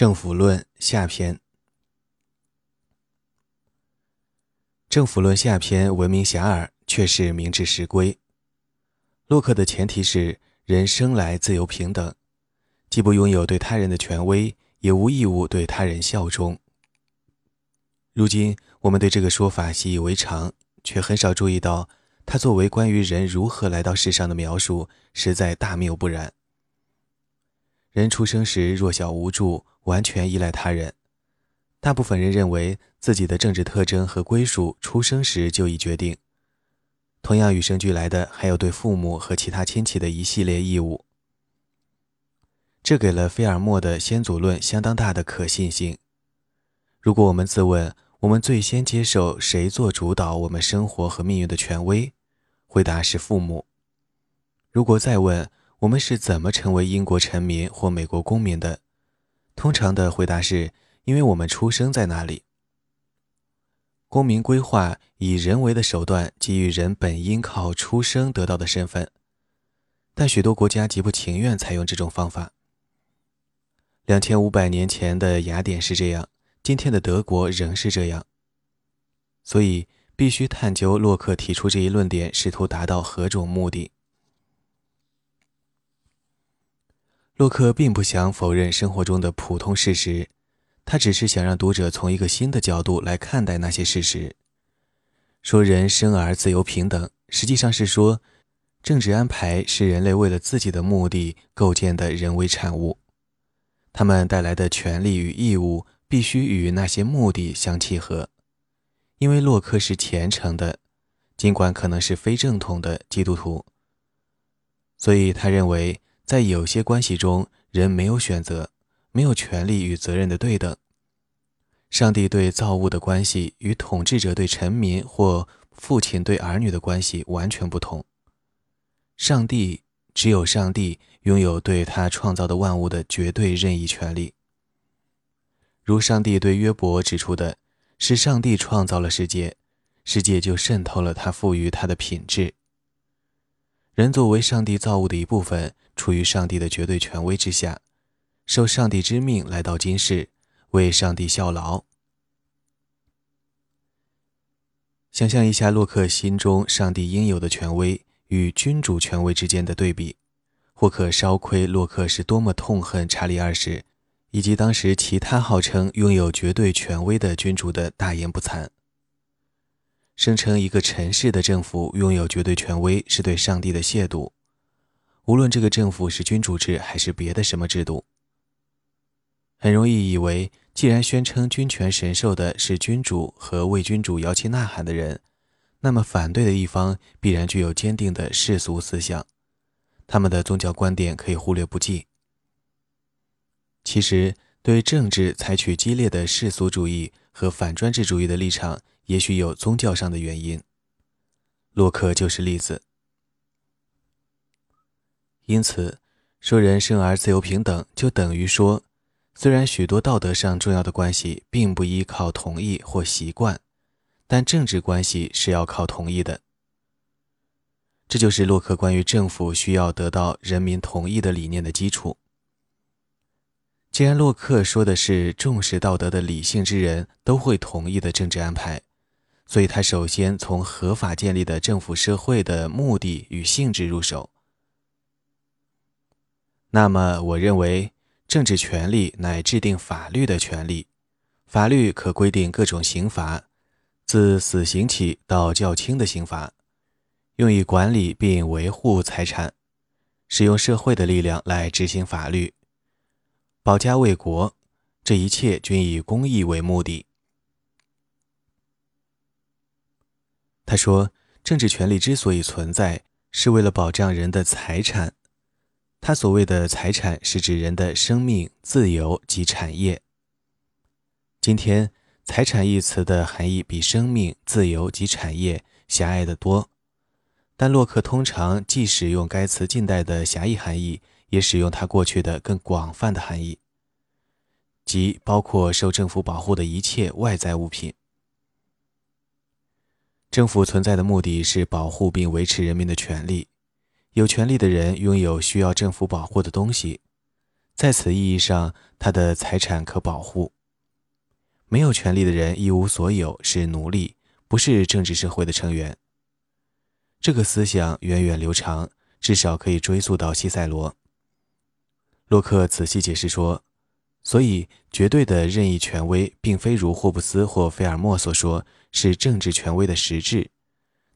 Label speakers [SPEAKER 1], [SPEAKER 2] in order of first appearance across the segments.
[SPEAKER 1] 政府论下篇。政府论下篇闻名遐迩，却是名至实归。洛克的前提是人生来自由平等，既不拥有对他人的权威，也无义务对他人效忠。如今我们对这个说法习以为常，却很少注意到，它作为关于人如何来到世上的描述，实在大谬不然。人出生时弱小无助，完全依赖他人。大部分人认为自己的政治特征和归属出生时就已决定。同样与生俱来的还有对父母和其他亲戚的一系列义务。这给了菲尔莫的先祖论相当大的可信性。如果我们自问，我们最先接受谁做主导我们生活和命运的权威？回答是父母。如果再问，我们是怎么成为英国臣民或美国公民的？通常的回答是因为我们出生在那里。公民规划以人为的手段给予人本应靠出生得到的身份，但许多国家极不情愿采用这种方法。两千五百年前的雅典是这样，今天的德国仍是这样。所以必须探究洛克提出这一论点试图达到何种目的。洛克并不想否认生活中的普通事实，他只是想让读者从一个新的角度来看待那些事实。说人生而自由平等，实际上是说，政治安排是人类为了自己的目的构建的人为产物，他们带来的权利与义务必须与那些目的相契合。因为洛克是虔诚的，尽管可能是非正统的基督徒，所以他认为。在有些关系中，人没有选择，没有权利与责任的对等。上帝对造物的关系与统治者对臣民或父亲对儿女的关系完全不同。上帝只有上帝拥有对他创造的万物的绝对任意权利。如上帝对约伯指出的，是上帝创造了世界，世界就渗透了他赋予他的品质。人作为上帝造物的一部分。处于上帝的绝对权威之下，受上帝之命来到今世，为上帝效劳。想象一下洛克心中上帝应有的权威与君主权威之间的对比，或可稍窥洛克是多么痛恨查理二世以及当时其他号称拥有绝对权威的君主的大言不惭。声称一个尘世的政府拥有绝对权威是对上帝的亵渎。无论这个政府是君主制还是别的什么制度，很容易以为，既然宣称君权神授的是君主和为君主摇旗呐喊的人，那么反对的一方必然具有坚定的世俗思想，他们的宗教观点可以忽略不计。其实，对政治采取激烈的世俗主义和反专制主义的立场，也许有宗教上的原因。洛克就是例子。因此，说人生而自由平等，就等于说，虽然许多道德上重要的关系并不依靠同意或习惯，但政治关系是要靠同意的。这就是洛克关于政府需要得到人民同意的理念的基础。既然洛克说的是重视道德的理性之人都会同意的政治安排，所以他首先从合法建立的政府社会的目的与性质入手。那么，我认为政治权利乃制定法律的权利，法律可规定各种刑罚，自死刑起到较轻的刑罚，用以管理并维护财产，使用社会的力量来执行法律，保家卫国，这一切均以公益为目的。他说，政治权利之所以存在，是为了保障人的财产。他所谓的财产是指人的生命、自由及产业。今天，财产一词的含义比生命、自由及产业狭隘得多，但洛克通常既使用该词近代的狭义含义，也使用它过去的更广泛的含义，即包括受政府保护的一切外在物品。政府存在的目的是保护并维持人民的权利。有权利的人拥有需要政府保护的东西，在此意义上，他的财产可保护。没有权利的人一无所有，是奴隶，不是政治社会的成员。这个思想源远流长，至少可以追溯到西塞罗。洛克仔细解释说：“所以，绝对的任意权威，并非如霍布斯或菲尔莫所说，是政治权威的实质。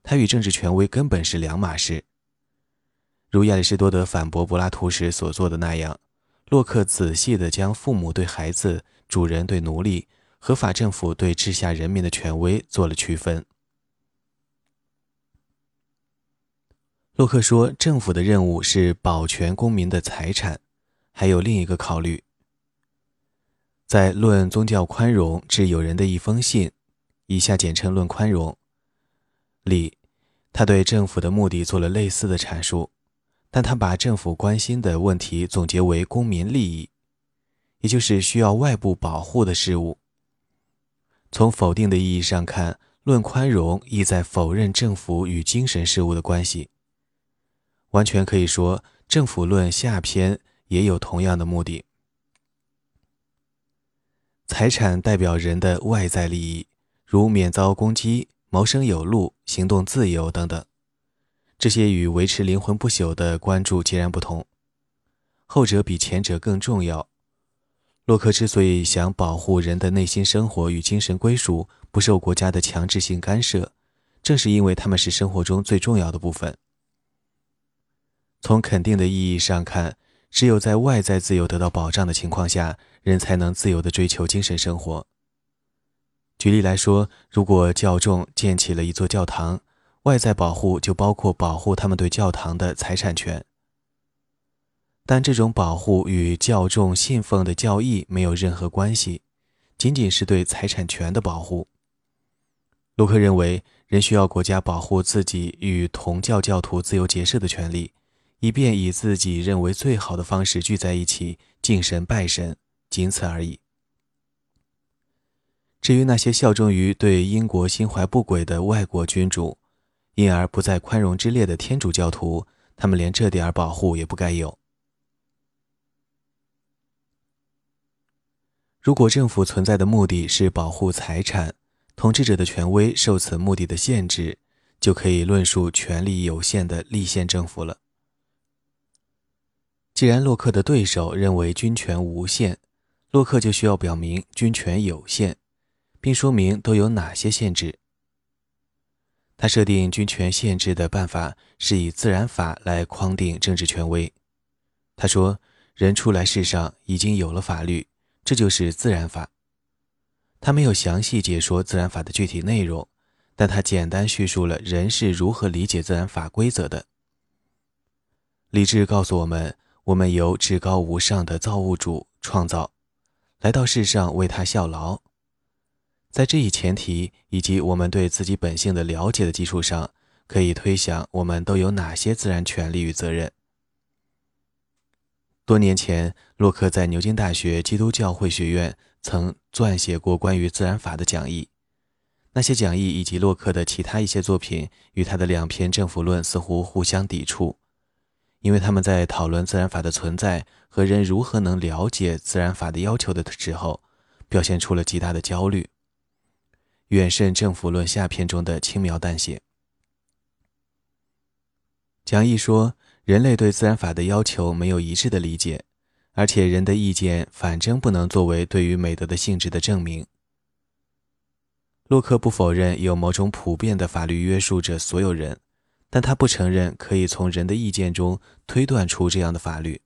[SPEAKER 1] 它与政治权威根本是两码事。如亚里士多德反驳柏拉图时所做的那样，洛克仔细地将父母对孩子、主人对奴隶。”合法政府对治下人民的权威做了区分。洛克说，政府的任务是保全公民的财产，还有另一个考虑。在《论宗教宽容致友人的一封信》（以下简称《论宽容》）里，他对政府的目的做了类似的阐述，但他把政府关心的问题总结为公民利益，也就是需要外部保护的事物。从否定的意义上看，论宽容意在否认政府与精神事物的关系。完全可以说，政府论下篇也有同样的目的。财产代表人的外在利益，如免遭攻击、谋生有路、行动自由等等，这些与维持灵魂不朽的关注截然不同，后者比前者更重要。洛克之所以想保护人的内心生活与精神归属不受国家的强制性干涉，正是因为他们是生活中最重要的部分。从肯定的意义上看，只有在外在自由得到保障的情况下，人才能自由地追求精神生活。举例来说，如果教众建起了一座教堂，外在保护就包括保护他们对教堂的财产权。但这种保护与教众信奉的教义没有任何关系，仅仅是对财产权的保护。卢克认为，人需要国家保护自己与同教教徒自由结社的权利，以便以自己认为最好的方式聚在一起敬神拜神，仅此而已。至于那些效忠于对英国心怀不轨的外国君主，因而不在宽容之列的天主教徒，他们连这点保护也不该有。如果政府存在的目的是保护财产，统治者的权威受此目的的限制，就可以论述权力有限的立宪政府了。既然洛克的对手认为军权无限，洛克就需要表明军权有限，并说明都有哪些限制。他设定军权限制的办法是以自然法来框定政治权威。他说：“人出来世上已经有了法律。”这就是自然法。他没有详细解说自然法的具体内容，但他简单叙述了人是如何理解自然法规则的。理智告诉我们，我们由至高无上的造物主创造，来到世上为他效劳。在这一前提以及我们对自己本性的了解的基础上，可以推想我们都有哪些自然权利与责任。多年前，洛克在牛津大学基督教会学院曾撰写过关于自然法的讲义。那些讲义以及洛克的其他一些作品与他的两篇政府论似乎互相抵触，因为他们在讨论自然法的存在和人如何能了解自然法的要求的时候，表现出了极大的焦虑，远胜政府论下篇中的轻描淡写。讲义说。人类对自然法的要求没有一致的理解，而且人的意见反正不能作为对于美德的性质的证明。洛克不否认有某种普遍的法律约束着所有人，但他不承认可以从人的意见中推断出这样的法律。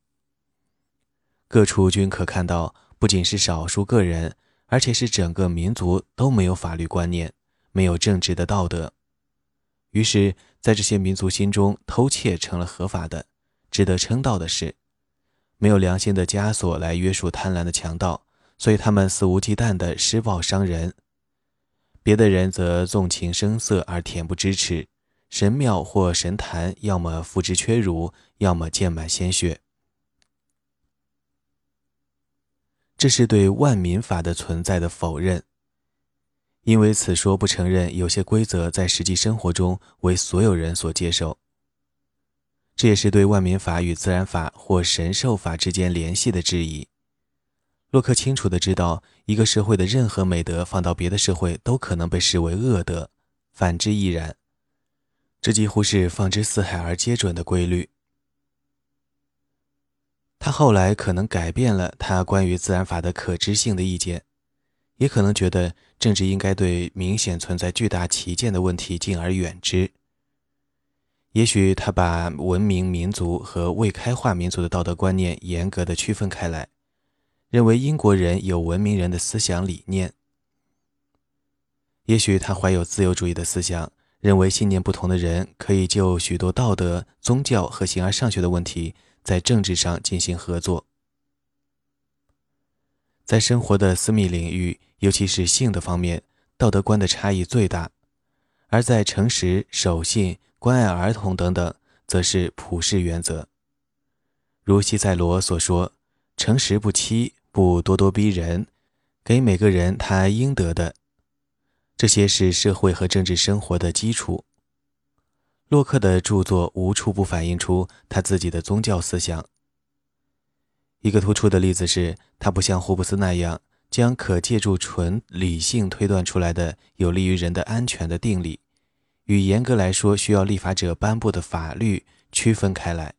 [SPEAKER 1] 各处均可看到，不仅是少数个人，而且是整个民族都没有法律观念，没有正直的道德。于是，在这些民族心中，偷窃成了合法的、值得称道的事。没有良心的枷锁来约束贪婪的强盗，所以他们肆无忌惮地施暴伤人。别的人则纵情声色而恬不知耻，神庙或神坛要么付之阙如，要么溅满鲜血。这是对万民法的存在的否认。因为此说不承认有些规则在实际生活中为所有人所接受。这也是对万民法与自然法或神授法之间联系的质疑。洛克清楚地知道，一个社会的任何美德放到别的社会都可能被视为恶德，反之亦然。这几乎是放之四海而皆准的规律。他后来可能改变了他关于自然法的可知性的意见，也可能觉得政治应该对明显存在巨大歧见的问题敬而远之。也许他把文明民族和未开化民族的道德观念严格的区分开来，认为英国人有文明人的思想理念。也许他怀有自由主义的思想，认为信念不同的人可以就许多道德、宗教和形而上学的问题在政治上进行合作。在生活的私密领域，尤其是性的方面，道德观的差异最大；而在诚实、守信。关爱儿童等等，则是普世原则。如西塞罗所说：“诚实不欺，不咄咄逼人，给每个人他应得的。”这些是社会和政治生活的基础。洛克的著作无处不反映出他自己的宗教思想。一个突出的例子是，他不像霍布斯那样将可借助纯理性推断出来的有利于人的安全的定理。与严格来说需要立法者颁布的法律区分开来。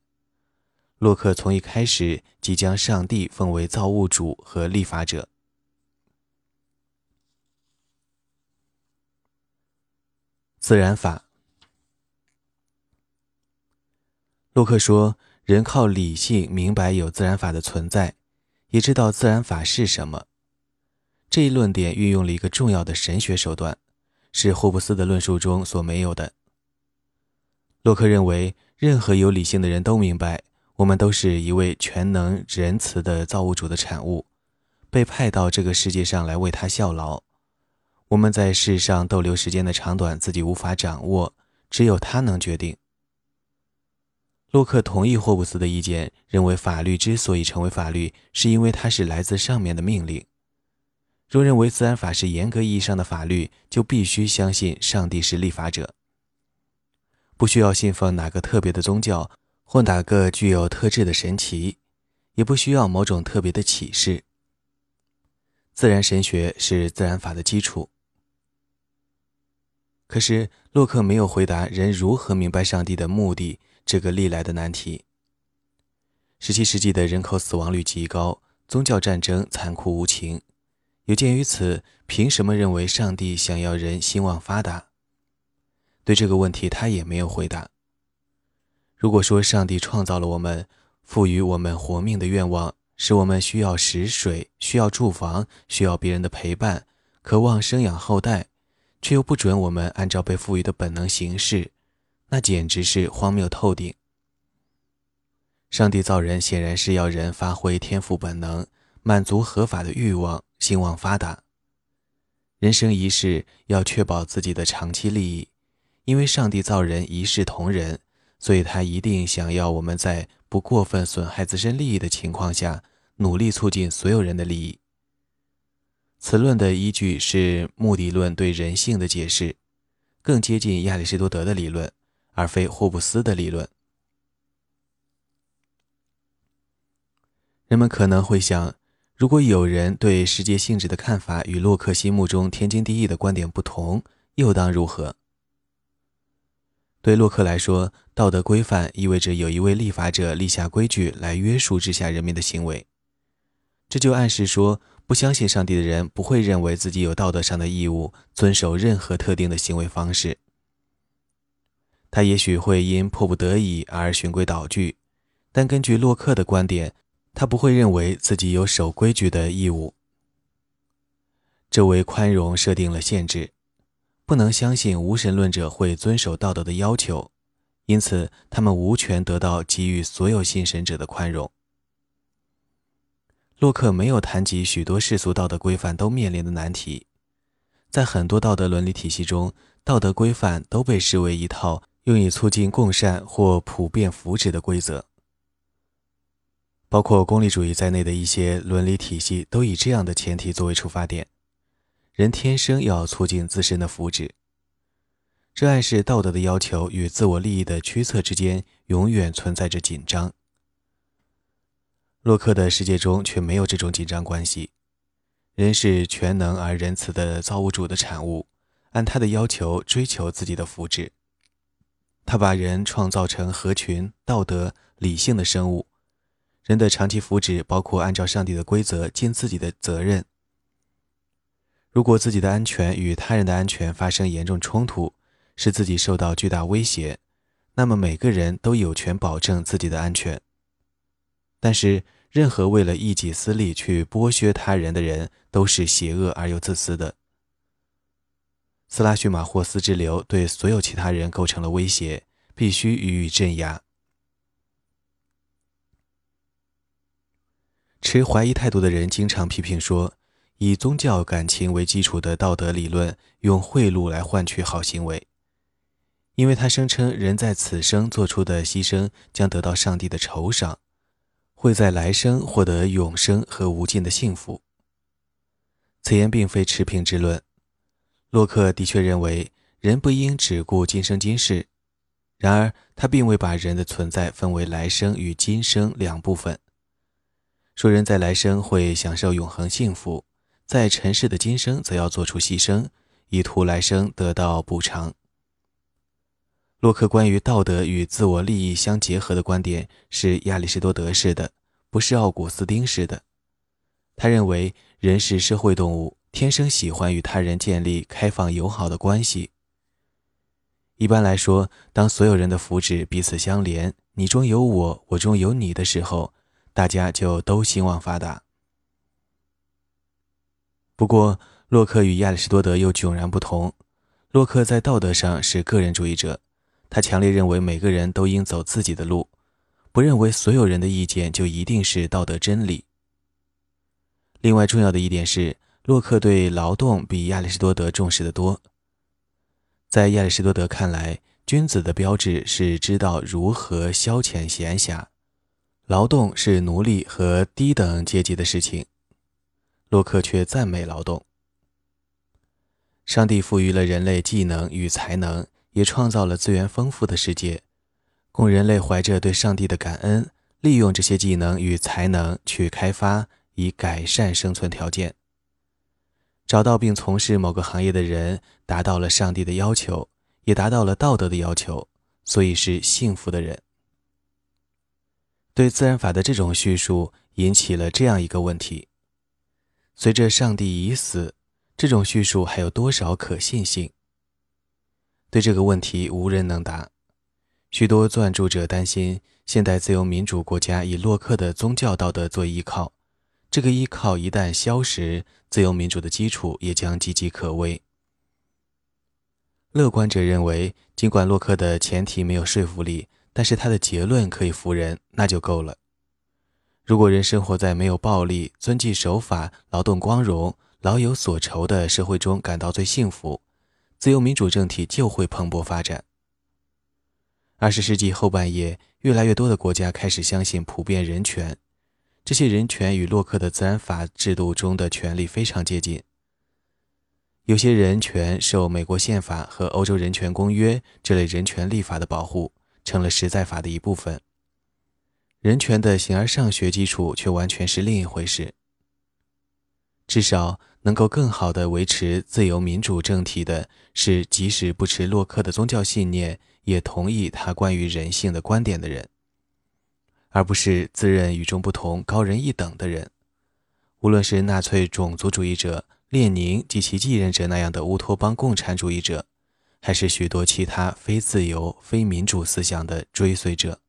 [SPEAKER 1] 洛克从一开始即将上帝分为造物主和立法者。自然法。洛克说，人靠理性明白有自然法的存在，也知道自然法是什么。这一论点运用了一个重要的神学手段。是霍布斯的论述中所没有的。洛克认为，任何有理性的人都明白，我们都是一位全能仁慈的造物主的产物，被派到这个世界上来为他效劳。我们在世上逗留时间的长短，自己无法掌握，只有他能决定。洛克同意霍布斯的意见，认为法律之所以成为法律，是因为它是来自上面的命令。若认为自然法是严格意义上的法律，就必须相信上帝是立法者，不需要信奉哪个特别的宗教或哪个具有特质的神奇，也不需要某种特别的启示。自然神学是自然法的基础。可是洛克没有回答人如何明白上帝的目的这个历来的难题。十七世纪的人口死亡率极高，宗教战争残酷无情。有鉴于此，凭什么认为上帝想要人兴旺发达？对这个问题，他也没有回答。如果说上帝创造了我们，赋予我们活命的愿望，使我们需要食水、需要住房、需要别人的陪伴，渴望生养后代，却又不准我们按照被赋予的本能行事，那简直是荒谬透顶。上帝造人显然是要人发挥天赋本能，满足合法的欲望。兴旺发达，人生一世要确保自己的长期利益，因为上帝造人一视同仁，所以他一定想要我们在不过分损害自身利益的情况下，努力促进所有人的利益。此论的依据是目的论对人性的解释，更接近亚里士多德的理论，而非霍布斯的理论。人们可能会想。如果有人对世界性质的看法与洛克心目中天经地义的观点不同，又当如何？对洛克来说，道德规范意味着有一位立法者立下规矩来约束之下人民的行为。这就暗示说，不相信上帝的人不会认为自己有道德上的义务遵守任何特定的行为方式。他也许会因迫不得已而循规蹈矩，但根据洛克的观点。他不会认为自己有守规矩的义务。这为宽容设定了限制，不能相信无神论者会遵守道德的要求，因此他们无权得到给予所有信神者的宽容。洛克没有谈及许多世俗道德规范都面临的难题，在很多道德伦理体系中，道德规范都被视为一套用以促进共善或普遍福祉的规则。包括功利主义在内的一些伦理体系都以这样的前提作为出发点：人天生要促进自身的福祉。这暗示道德的要求与自我利益的驱策之间永远存在着紧张。洛克的世界中却没有这种紧张关系，人是全能而仁慈的造物主的产物，按他的要求追求自己的福祉。他把人创造成合群、道德、理性的生物，人的长期福祉包括按照上帝的规则尽自己的责任。如果自己的安全与他人的安全发生严重冲突，使自己受到巨大威胁，那么每个人都有权保证自己的安全。但是，任何为了一己私利去剥削他人的人，都是邪恶而又自私的。斯拉叙马霍斯之流对所有其他人构成了威胁，必须予以镇压。持怀疑态度的人经常批评说，以宗教感情为基础的道德理论用贿赂来换取好行为，因为他声称人在此生做出的牺牲将得到上帝的酬赏，会在来生获得永生和无尽的幸福。此言并非持平之论。洛克的确认为人不应只顾今生今世，然而他并未把人的存在分为来生与今生两部分。说人在来生会享受永恒幸福，在尘世的今生则要做出牺牲，以图来生得到补偿。洛克关于道德与自我利益相结合的观点是亚里士多德式的，不是奥古斯丁式的。他认为人是社会动物。天生喜欢与他人建立开放友好的关系。一般来说，当所有人的福祉彼此相连，你中有我，我中有你的时候，大家就都兴旺发达。不过，洛克与亚里士多德又迥然不同。洛克在道德上是个人主义者，他强烈认为每个人都应走自己的路，不认为所有人的意见就一定是道德真理。另外，重要的一点是。洛克对劳动比亚里士多德重视得多。在亚里士多德看来，君子的标志是知道如何消遣闲暇，劳动是奴隶和低等阶级的事情。洛克却赞美劳动。上帝赋予了人类技能与才能，也创造了资源丰富的世界，供人类怀着对上帝的感恩，利用这些技能与才能去开发，以改善生存条件。找到并从事某个行业的人，达到了上帝的要求，也达到了道德的要求，所以是幸福的人。对自然法的这种叙述引起了这样一个问题：随着上帝已死，这种叙述还有多少可信性？对这个问题无人能答。许多撰著者担心，现代自由民主国家以洛克的宗教道德做依靠。这个依靠一旦消失，自由民主的基础也将岌岌可危。乐观者认为，尽管洛克的前提没有说服力，但是他的结论可以服人，那就够了。如果人生活在没有暴力、遵纪守法、劳动光荣、老有所愁的社会中，感到最幸福，自由民主政体就会蓬勃发展。二十世纪后半叶，越来越多的国家开始相信普遍人权。这些人权与洛克的自然法制度中的权利非常接近。有些人权受美国宪法和欧洲人权公约这类人权立法的保护，成了实在法的一部分。人权的形而上学基础却完全是另一回事。至少能够更好地维持自由民主政体的是，即使不持洛克的宗教信念，也同意他关于人性的观点的人。而不是自认与众不同、高人一等的人。无论是纳粹种族主义者列宁及其继任者那样的乌托邦共产主义者，还是许多其他非自由、非民主思想的追随者。